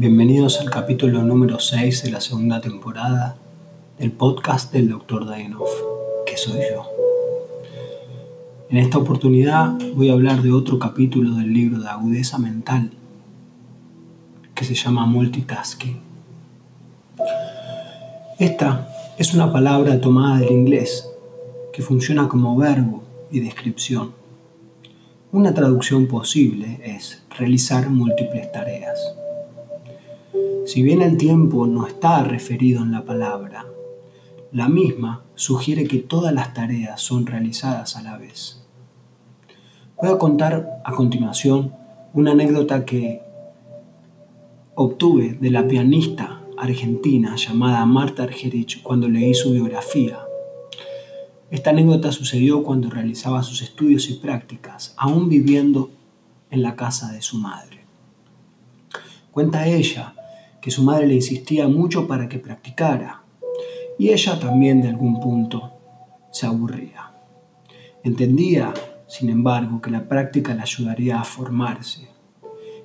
Bienvenidos al capítulo número 6 de la segunda temporada del podcast del Dr. Dainov, que soy yo. En esta oportunidad voy a hablar de otro capítulo del libro de agudeza mental que se llama multitasking. Esta es una palabra tomada del inglés que funciona como verbo y descripción. Una traducción posible es realizar múltiples tareas. Si bien el tiempo no está referido en la palabra, la misma sugiere que todas las tareas son realizadas a la vez. Voy a contar a continuación una anécdota que obtuve de la pianista argentina llamada Marta Argerich cuando leí su biografía. Esta anécdota sucedió cuando realizaba sus estudios y prácticas, aún viviendo en la casa de su madre. Cuenta ella que su madre le insistía mucho para que practicara, y ella también de algún punto se aburría. Entendía, sin embargo, que la práctica le ayudaría a formarse.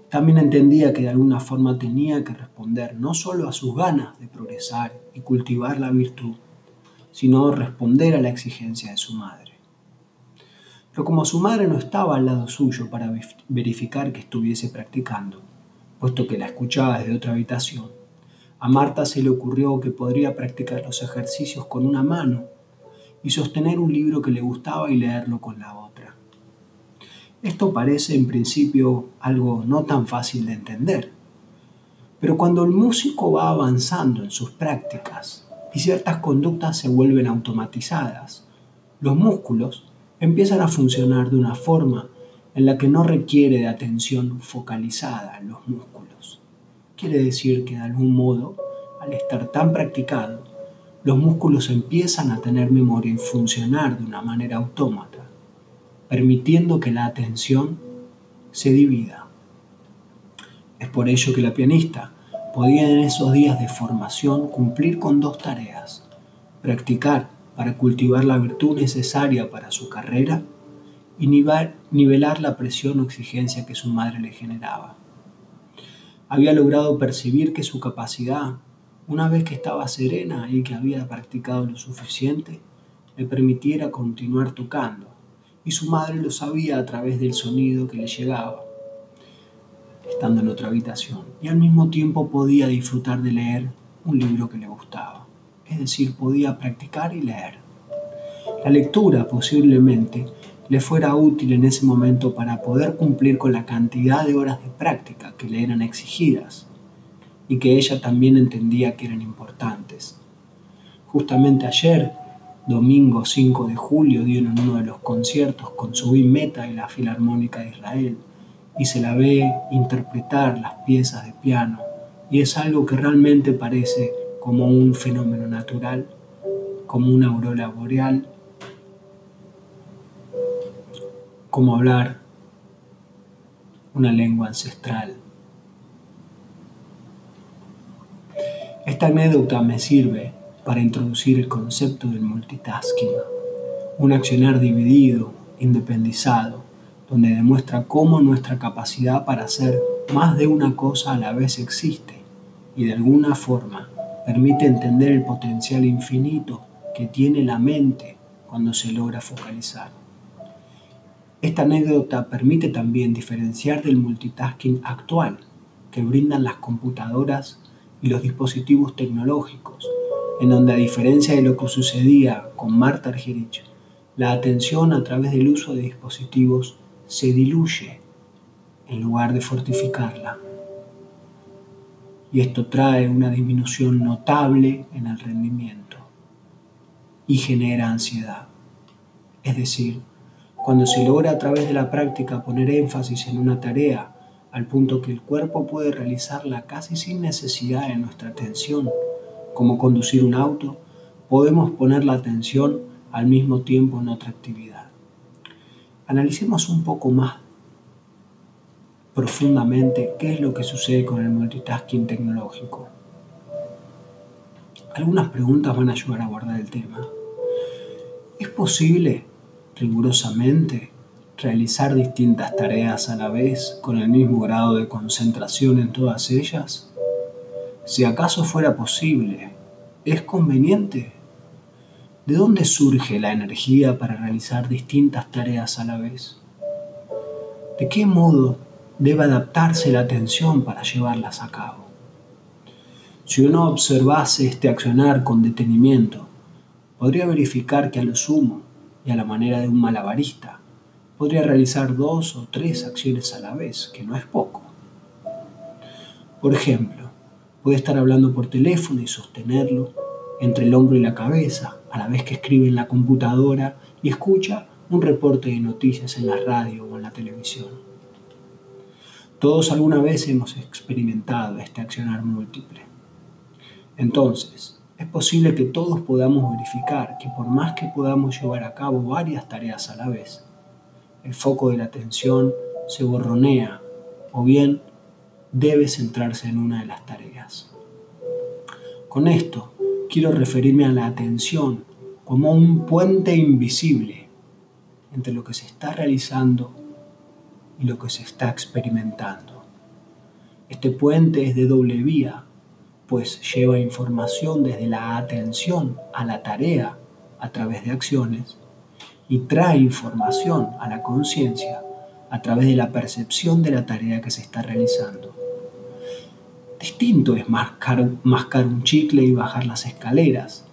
También entendía que de alguna forma tenía que responder no solo a sus ganas de progresar y cultivar la virtud, sino responder a la exigencia de su madre. Pero como su madre no estaba al lado suyo para verificar que estuviese practicando, puesto que la escuchaba desde otra habitación. A Marta se le ocurrió que podría practicar los ejercicios con una mano y sostener un libro que le gustaba y leerlo con la otra. Esto parece en principio algo no tan fácil de entender, pero cuando el músico va avanzando en sus prácticas y ciertas conductas se vuelven automatizadas, los músculos empiezan a funcionar de una forma en la que no requiere de atención focalizada en los músculos. Quiere decir que de algún modo, al estar tan practicado, los músculos empiezan a tener memoria y funcionar de una manera autómata, permitiendo que la atención se divida. Es por ello que la pianista podía en esos días de formación cumplir con dos tareas, practicar para cultivar la virtud necesaria para su carrera y nivelar la presión o exigencia que su madre le generaba. Había logrado percibir que su capacidad, una vez que estaba serena y que había practicado lo suficiente, le permitiera continuar tocando, y su madre lo sabía a través del sonido que le llegaba, estando en otra habitación, y al mismo tiempo podía disfrutar de leer un libro que le gustaba, es decir, podía practicar y leer. La lectura posiblemente le fuera útil en ese momento para poder cumplir con la cantidad de horas de práctica que le eran exigidas y que ella también entendía que eran importantes. Justamente ayer, domingo 5 de julio, dieron uno de los conciertos con su Meta y la Filarmónica de Israel y se la ve interpretar las piezas de piano y es algo que realmente parece como un fenómeno natural, como una aurora boreal como hablar una lengua ancestral. Esta anécdota me sirve para introducir el concepto del multitasking, un accionar dividido, independizado, donde demuestra cómo nuestra capacidad para hacer más de una cosa a la vez existe y de alguna forma permite entender el potencial infinito que tiene la mente cuando se logra focalizar. Esta anécdota permite también diferenciar del multitasking actual que brindan las computadoras y los dispositivos tecnológicos, en donde a diferencia de lo que sucedía con Marta Argerich, la atención a través del uso de dispositivos se diluye en lugar de fortificarla. Y esto trae una disminución notable en el rendimiento y genera ansiedad. Es decir, cuando se logra a través de la práctica poner énfasis en una tarea al punto que el cuerpo puede realizarla casi sin necesidad de nuestra atención, como conducir un auto, podemos poner la atención al mismo tiempo en otra actividad. Analicemos un poco más profundamente qué es lo que sucede con el multitasking tecnológico. Algunas preguntas van a ayudar a abordar el tema. ¿Es posible rigurosamente, realizar distintas tareas a la vez con el mismo grado de concentración en todas ellas? Si acaso fuera posible, ¿es conveniente? ¿De dónde surge la energía para realizar distintas tareas a la vez? ¿De qué modo debe adaptarse la atención para llevarlas a cabo? Si uno observase este accionar con detenimiento, podría verificar que a lo sumo, y a la manera de un malabarista, podría realizar dos o tres acciones a la vez, que no es poco. Por ejemplo, puede estar hablando por teléfono y sostenerlo entre el hombro y la cabeza, a la vez que escribe en la computadora y escucha un reporte de noticias en la radio o en la televisión. Todos alguna vez hemos experimentado este accionar múltiple. Entonces, es posible que todos podamos verificar que por más que podamos llevar a cabo varias tareas a la vez, el foco de la atención se borronea o bien debe centrarse en una de las tareas. Con esto, quiero referirme a la atención como un puente invisible entre lo que se está realizando y lo que se está experimentando. Este puente es de doble vía pues lleva información desde la atención a la tarea a través de acciones y trae información a la conciencia a través de la percepción de la tarea que se está realizando. Distinto es mascar, un chicle y bajar las escaleras,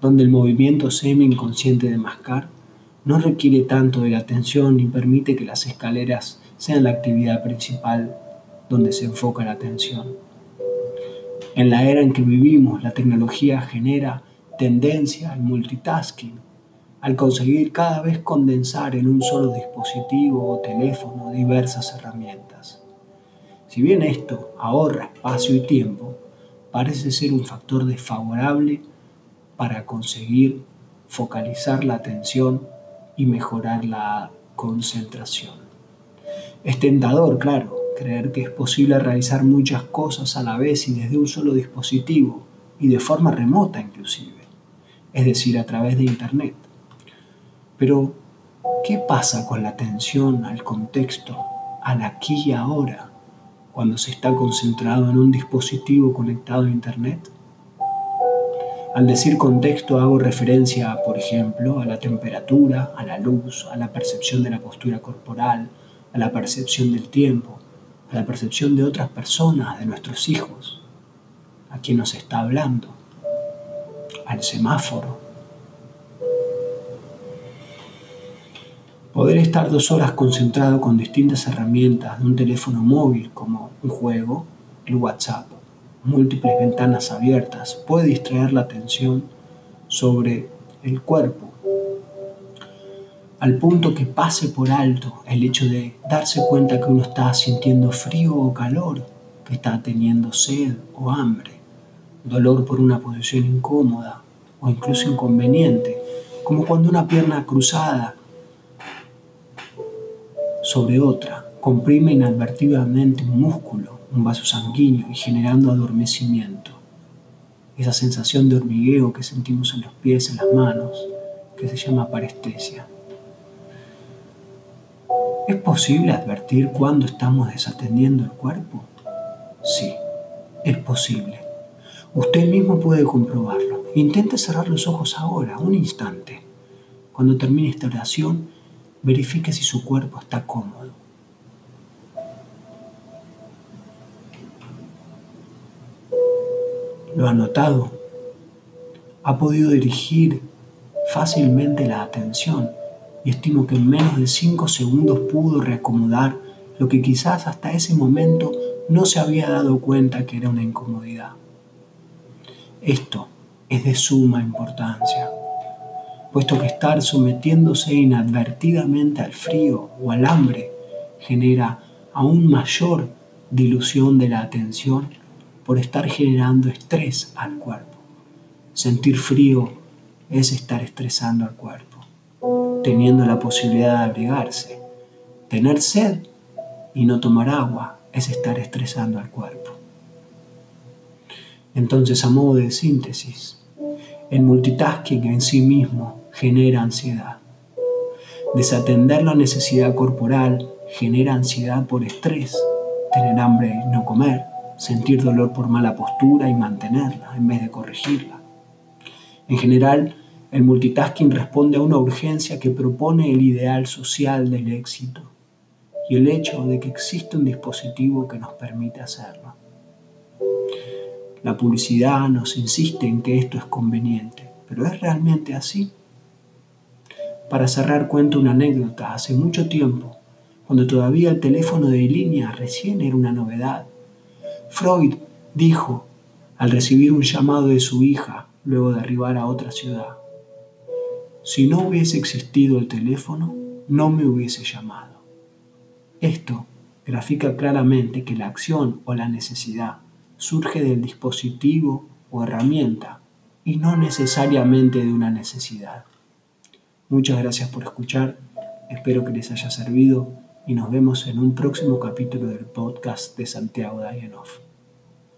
donde el movimiento semi-inconsciente de mascar no requiere tanto de la atención ni permite que las escaleras sean la actividad principal donde se enfoca la atención. En la era en que vivimos, la tecnología genera tendencia al multitasking, al conseguir cada vez condensar en un solo dispositivo o teléfono diversas herramientas. Si bien esto ahorra espacio y tiempo, parece ser un factor desfavorable para conseguir focalizar la atención y mejorar la concentración. Es tentador, claro, creer que es posible realizar muchas cosas a la vez y desde un solo dispositivo y de forma remota inclusive, es decir, a través de Internet. Pero, ¿qué pasa con la atención al contexto, al aquí y ahora, cuando se está concentrado en un dispositivo conectado a Internet? Al decir contexto hago referencia, por ejemplo, a la temperatura, a la luz, a la percepción de la postura corporal, a la percepción del tiempo, a la percepción de otras personas, de nuestros hijos, a quien nos está hablando, al semáforo. Poder estar dos horas concentrado con distintas herramientas de un teléfono móvil como un juego, el WhatsApp, múltiples ventanas abiertas, puede distraer la atención sobre el cuerpo al punto que pase por alto el hecho de darse cuenta que uno está sintiendo frío o calor, que está teniendo sed o hambre, dolor por una posición incómoda o incluso inconveniente, como cuando una pierna cruzada sobre otra comprime inadvertidamente un músculo, un vaso sanguíneo y generando adormecimiento. Esa sensación de hormigueo que sentimos en los pies, en las manos, que se llama parestesia. ¿Es posible advertir cuándo estamos desatendiendo el cuerpo? Sí, es posible. Usted mismo puede comprobarlo. Intente cerrar los ojos ahora, un instante. Cuando termine esta oración, verifique si su cuerpo está cómodo. ¿Lo ha notado? ¿Ha podido dirigir fácilmente la atención y estimo que en menos de 5 segundos pudo reacomodar lo que quizás hasta ese momento no se había dado cuenta que era una incomodidad. Esto es de suma importancia, puesto que estar sometiéndose inadvertidamente al frío o al hambre genera aún mayor dilución de la atención por estar generando estrés al cuerpo. Sentir frío es estar estresando al cuerpo teniendo la posibilidad de abrigarse. Tener sed y no tomar agua es estar estresando al cuerpo. Entonces, a modo de síntesis, el multitasking en sí mismo genera ansiedad. Desatender la necesidad corporal genera ansiedad por estrés, tener hambre y no comer, sentir dolor por mala postura y mantenerla en vez de corregirla. En general, el multitasking responde a una urgencia que propone el ideal social del éxito y el hecho de que existe un dispositivo que nos permite hacerlo. La publicidad nos insiste en que esto es conveniente, pero ¿es realmente así? Para cerrar cuento una anécdota. Hace mucho tiempo, cuando todavía el teléfono de línea recién era una novedad, Freud dijo, al recibir un llamado de su hija luego de arribar a otra ciudad, si no hubiese existido el teléfono, no me hubiese llamado. Esto grafica claramente que la acción o la necesidad surge del dispositivo o herramienta y no necesariamente de una necesidad. Muchas gracias por escuchar, espero que les haya servido y nos vemos en un próximo capítulo del podcast de Santiago Dayanov.